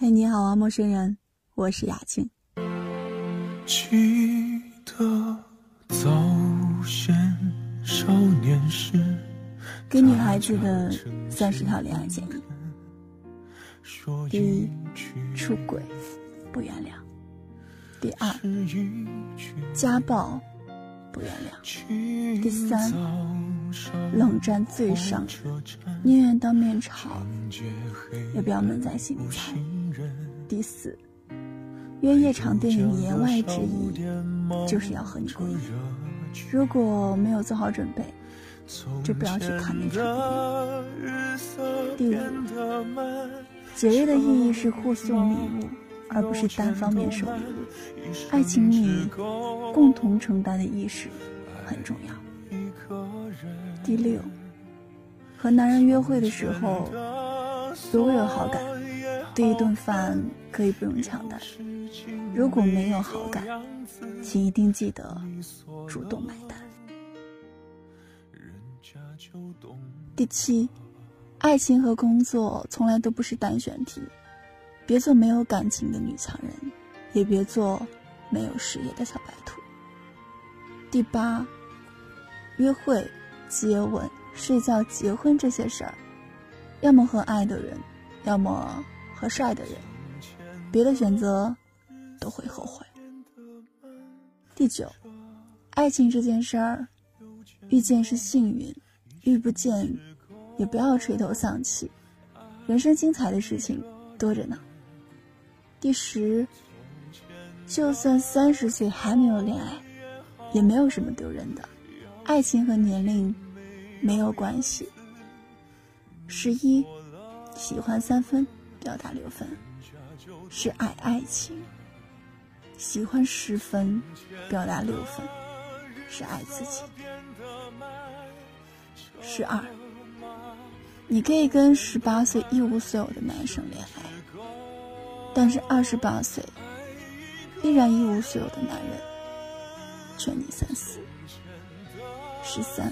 嘿，你好啊，陌生人，我是雅静。记得早先少年时，给女孩子的三十条恋爱建议：第一，出轨不原谅；第二，家暴不原谅；第三，冷战最伤人，宁愿当面吵，也不要闷在心里猜。第四，约夜场电影言外之意就是要和你过夜，如果没有做好准备，就不要去看那场电影。第五，节日的意义是互送礼物，而不是单方面收礼物。爱情里共同承担的意识很重要。第六，和男人约会的时候，如果有好感。这一顿饭可以不用抢单，如果没有好感，请一定记得主动买单。第七，爱情和工作从来都不是单选题，别做没有感情的女强人，也别做没有事业的小白兔。第八，约会、接吻、睡觉、结婚这些事儿，要么和爱的人，要么。和帅的人，别的选择都会后悔。第九，爱情这件事儿，遇见是幸运，遇不见也不要垂头丧气。人生精彩的事情多着呢。第十，就算三十岁还没有恋爱，也没有什么丢人的，爱情和年龄没有关系。十一，喜欢三分。表达六分是爱爱情，喜欢十分，表达六分是爱自己。十二，你可以跟十八岁一无所有的男生恋爱，但是二十八岁依然一无所有的男人，劝你三思。十三，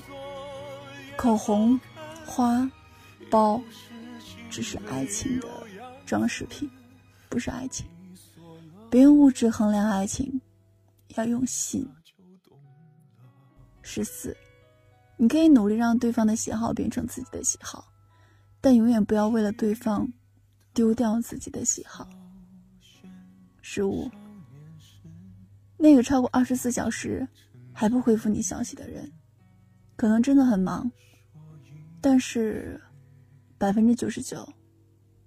口红、花、包，只是爱情的。装饰品，不是爱情。别用物质衡量爱情，要用心。十四，你可以努力让对方的喜好变成自己的喜好，但永远不要为了对方丢掉自己的喜好。十五，那个超过二十四小时还不回复你消息的人，可能真的很忙，但是百分之九十九。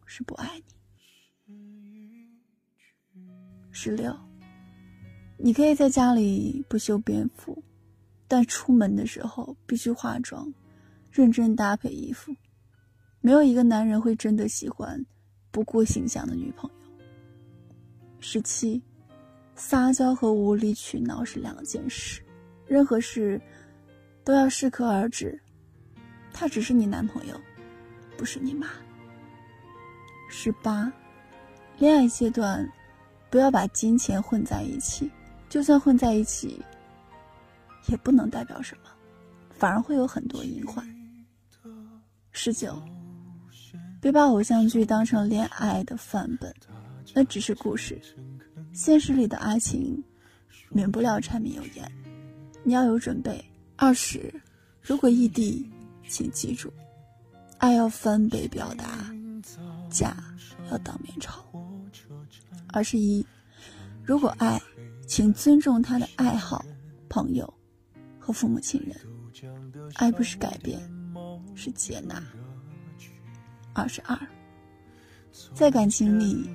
是不爱你。十六，你可以在家里不修边幅，但出门的时候必须化妆，认真搭配衣服。没有一个男人会真的喜欢不顾形象的女朋友。十七，撒娇和无理取闹是两件事，任何事都要适可而止。他只是你男朋友，不是你妈。十八，恋爱阶段，不要把金钱混在一起，就算混在一起，也不能代表什么，反而会有很多隐患。十九，别把偶像剧当成恋爱的范本，那只是故事，现实里的爱情，免不了柴米油盐，你要有准备。二十，如果异地，请记住，爱要翻倍表达。家要当面吵。二十一，如果爱，请尊重他的爱好、朋友和父母亲人。爱不是改变，是接纳。二十二，在感情里，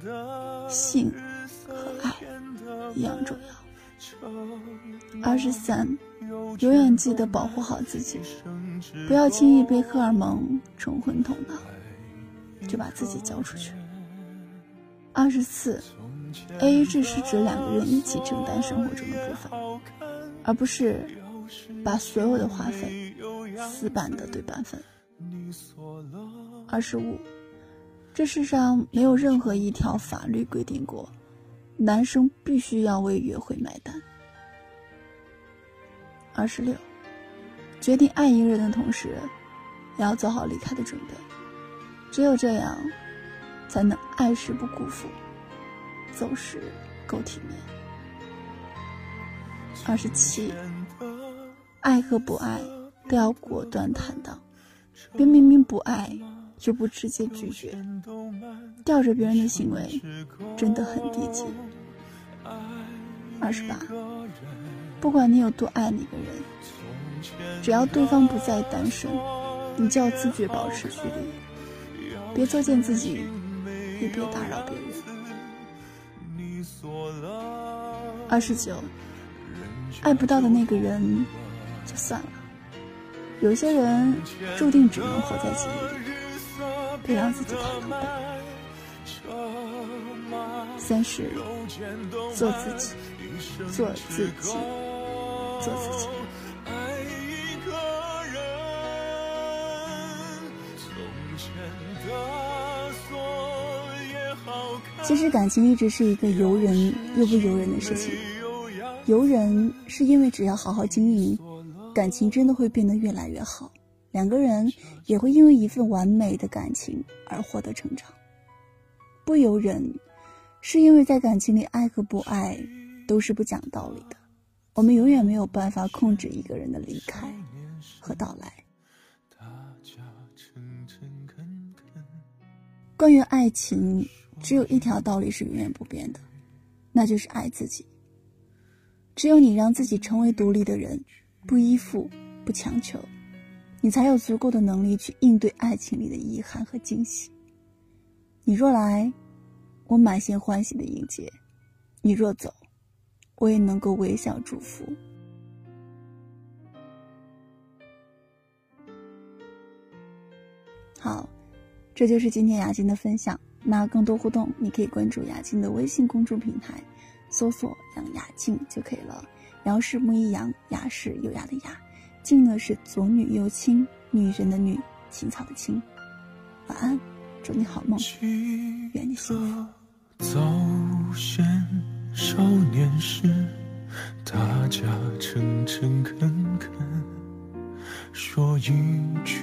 性和爱一样重要。二十三，永远记得保护好自己，不要轻易被荷尔蒙冲昏头脑。就把自己交出去。二十四，A A 制是指两个人一起承担生活中的部分，而不是把所有的花费死板的对半分。二十五，这世上没有任何一条法律规定过，男生必须要为约会买单。二十六，决定爱一个人的同时，也要做好离开的准备。只有这样，才能爱时不辜负，走时够体面。二十七，爱和不爱都要果断坦荡，别明明不爱就不直接拒绝，吊着别人的行为真的很低级。二十八，不管你有多爱那个人，只要对方不再单身，你就要自觉保持距离，别作践自己，也别打扰别人。二十九，爱不到的那个人就算了，有些人注定只能活在记忆里，别让自己太狼狈。三十，做自己。做自己，做自己。其实感情一直是一个由人又不由人的事情。由人是因为只要好好经营，感情真的会变得越来越好，两个人也会因为一份完美的感情而获得成长。不由人，是因为在感情里爱和不爱。都是不讲道理的，我们永远没有办法控制一个人的离开和到来。关于爱情，只有一条道理是永远不变的，那就是爱自己。只有你让自己成为独立的人，不依附，不强求，你才有足够的能力去应对爱情里的遗憾和惊喜。你若来，我满心欢喜的迎接；你若走，我也能够微笑祝福。好，这就是今天雅静的分享。那更多互动，你可以关注雅静的微信公众平台，搜索“杨雅静”就可以了。杨是木易杨，雅是优雅的雅，静呢是左女右青，女人的女，青草的青。晚安，祝你好梦，愿你幸福。少年时，大家诚诚恳恳说一句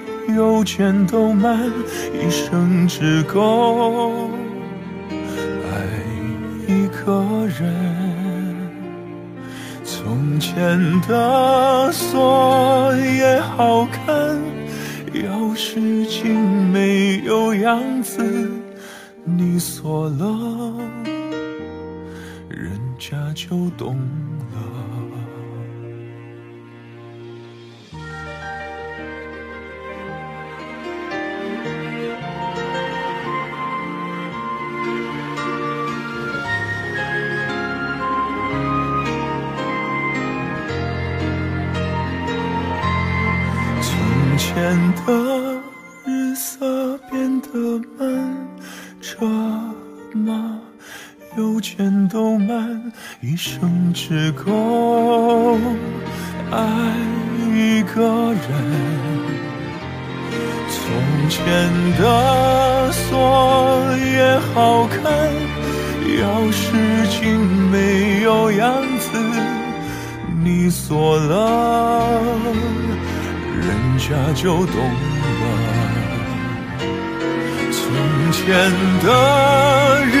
有钱都慢，一生只够爱一个人。从前的锁也好看，钥匙精没有样子，你锁了。人家就懂件都慢，一生只够爱一个人。从前的锁也好看，钥匙精没有样子，你锁了，人家就懂了。从前的日。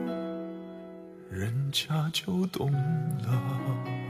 人家就懂了。